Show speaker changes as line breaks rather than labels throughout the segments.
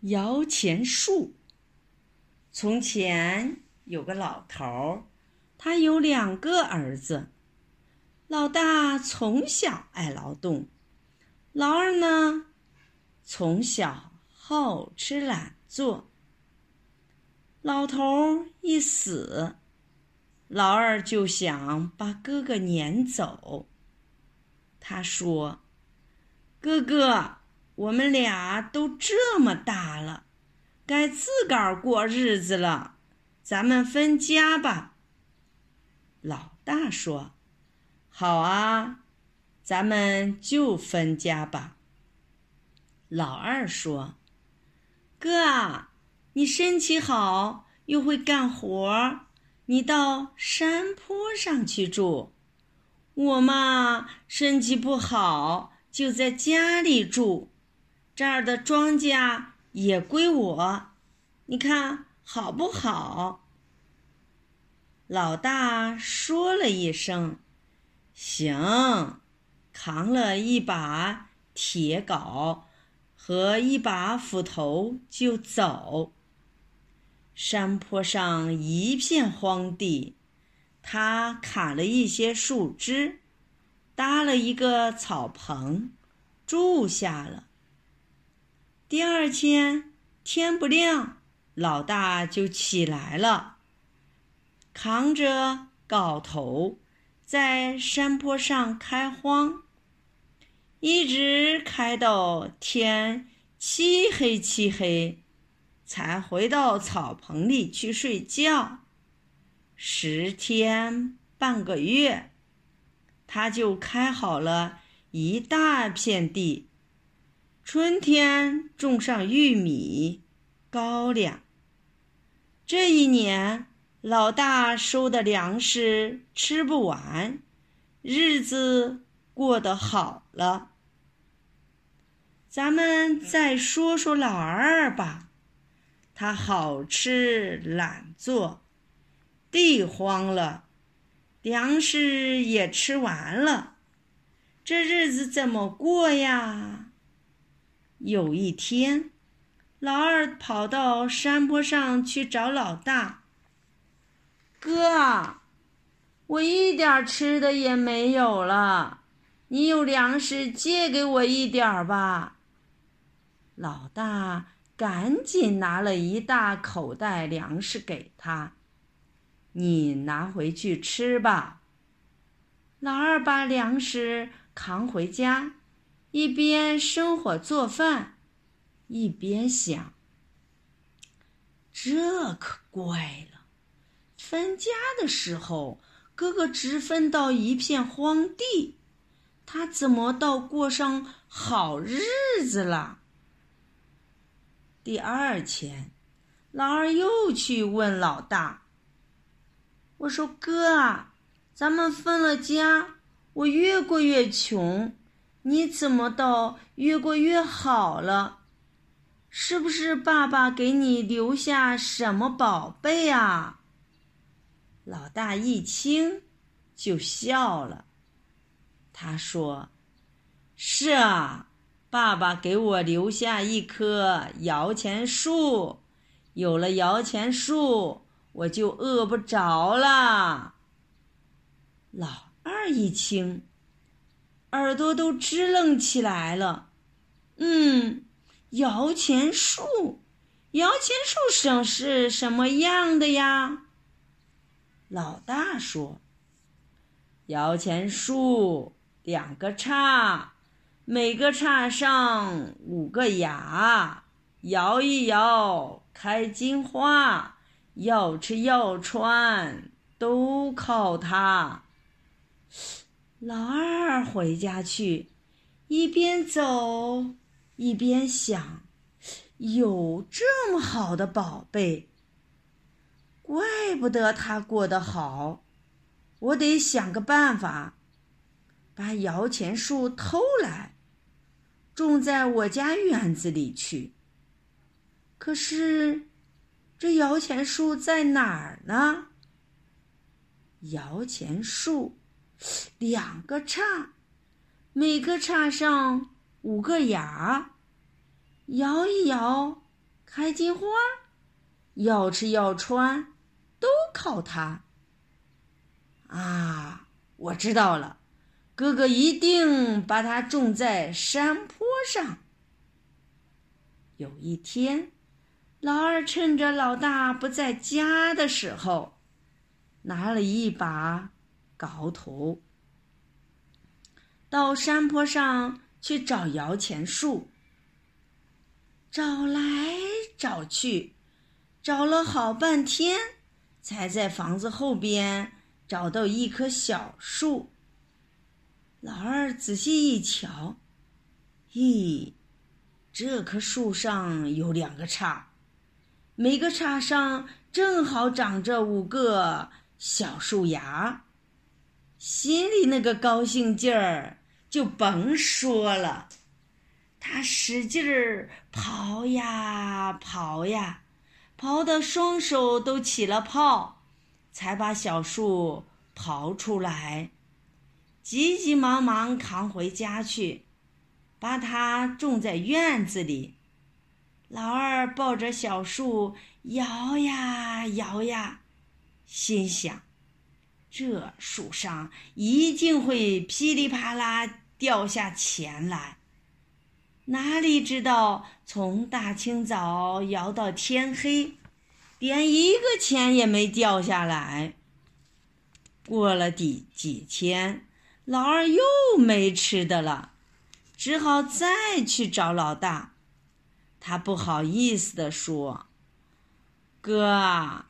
摇钱树。从前有个老头儿，他有两个儿子。老大从小爱劳动，老二呢，从小好吃懒做。老头儿一死，老二就想把哥哥撵走。他说：“哥哥。”我们俩都这么大了，该自个儿过日子了，咱们分家吧。老大说：“好啊，咱们就分家吧。”老二说：“哥，你身体好，又会干活，你到山坡上去住。我嘛，身体不好，就在家里住。”这儿的庄稼也归我，你看好不好？老大说了一声“行”，扛了一把铁镐和一把斧头就走。山坡上一片荒地，他砍了一些树枝，搭了一个草棚，住下了。第二天天不亮，老大就起来了，扛着镐头，在山坡上开荒，一直开到天漆黑漆黑，才回到草棚里去睡觉。十天半个月，他就开好了一大片地。春天种上玉米、高粱。这一年，老大收的粮食吃不完，日子过得好了。咱们再说说老二吧，他好吃懒做，地荒了，粮食也吃完了，这日子怎么过呀？有一天，老二跑到山坡上去找老大。哥，我一点吃的也没有了，你有粮食借给我一点吧。老大赶紧拿了一大口袋粮食给他，你拿回去吃吧。老二把粮食扛回家。一边生火做饭，一边想：这可怪了。分家的时候，哥哥只分到一片荒地，他怎么倒过上好日子了？第二天，老二又去问老大：“我说哥啊，咱们分了家，我越过越穷。”你怎么倒越过越好了？是不是爸爸给你留下什么宝贝啊？老大一听就笑了，他说：“是啊，爸爸给我留下一棵摇钱树，有了摇钱树，我就饿不着了。”老二一听。耳朵都支棱起来了，嗯，摇钱树，摇钱树上是什么样的呀？老大说：“摇钱树两个叉，每个叉上五个牙，摇一摇开金花，要吃要穿都靠它。”老二回家去，一边走一边想：有这么好的宝贝，怪不得他过得好。我得想个办法，把摇钱树偷来，种在我家院子里去。可是，这摇钱树在哪儿呢？摇钱树。两个叉，每个叉上五个牙，摇一摇开金花，要吃要穿，都靠它。啊，我知道了，哥哥一定把它种在山坡上。有一天，老二趁着老大不在家的时候，拿了一把镐头，到山坡上去找摇钱树。找来找去，找了好半天，才在房子后边找到一棵小树。老二仔细一瞧，咦！这棵树上有两个叉，每个叉上正好长着五个小树芽。心里那个高兴劲儿就甭说了，他使劲儿刨呀刨呀，刨得双手都起了泡，才把小树刨出来，急急忙忙扛回家去。把它种在院子里，老二抱着小树摇呀摇呀，心想：这树上一定会噼里啪啦掉下钱来。哪里知道，从大清早摇到天黑，连一个钱也没掉下来。过了几几天，老二又没吃的了。只好再去找老大，他不好意思地说：“哥，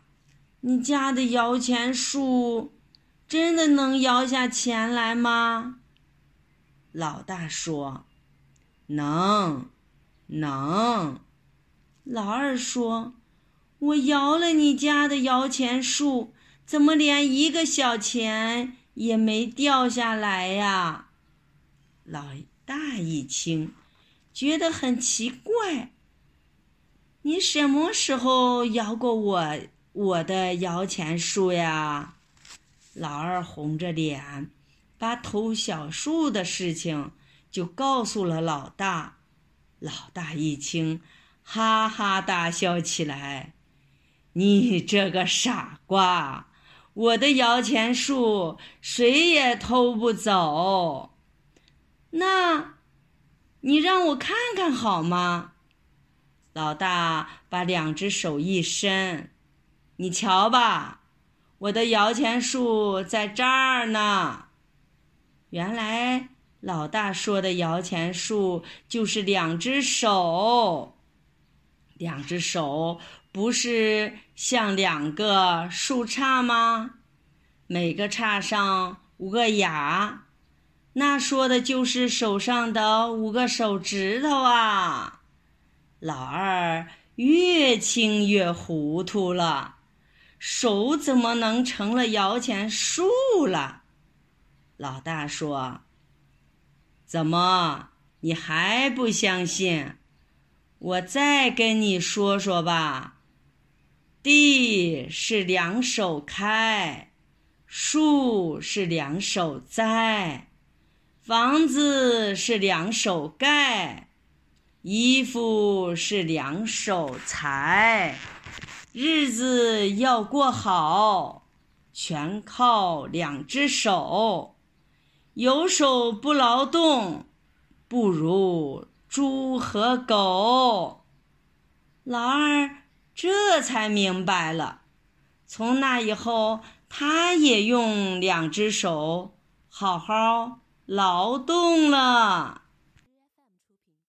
你家的摇钱树真的能摇下钱来吗？”老大说：“能，能。”老二说：“我摇了你家的摇钱树，怎么连一个小钱也没掉下来呀？”老。大一听，觉得很奇怪。你什么时候摇过我我的摇钱树呀？老二红着脸，把偷小树的事情就告诉了老大。老大一听，哈哈大笑起来：“你这个傻瓜，我的摇钱树谁也偷不走。”那，你让我看看好吗？老大把两只手一伸，你瞧吧，我的摇钱树在这儿呢。原来老大说的摇钱树就是两只手，两只手不是像两个树杈吗？每个杈上五个芽。那说的就是手上的五个手指头啊！老二越听越糊涂了，手怎么能成了摇钱树了？老大说：“怎么你还不相信？我再跟你说说吧。地是两手开，树是两手栽。”房子是两手盖，衣服是两手裁，日子要过好，全靠两只手。有手不劳动，不如猪和狗。老二这才明白了，从那以后，他也用两只手好好。劳动了。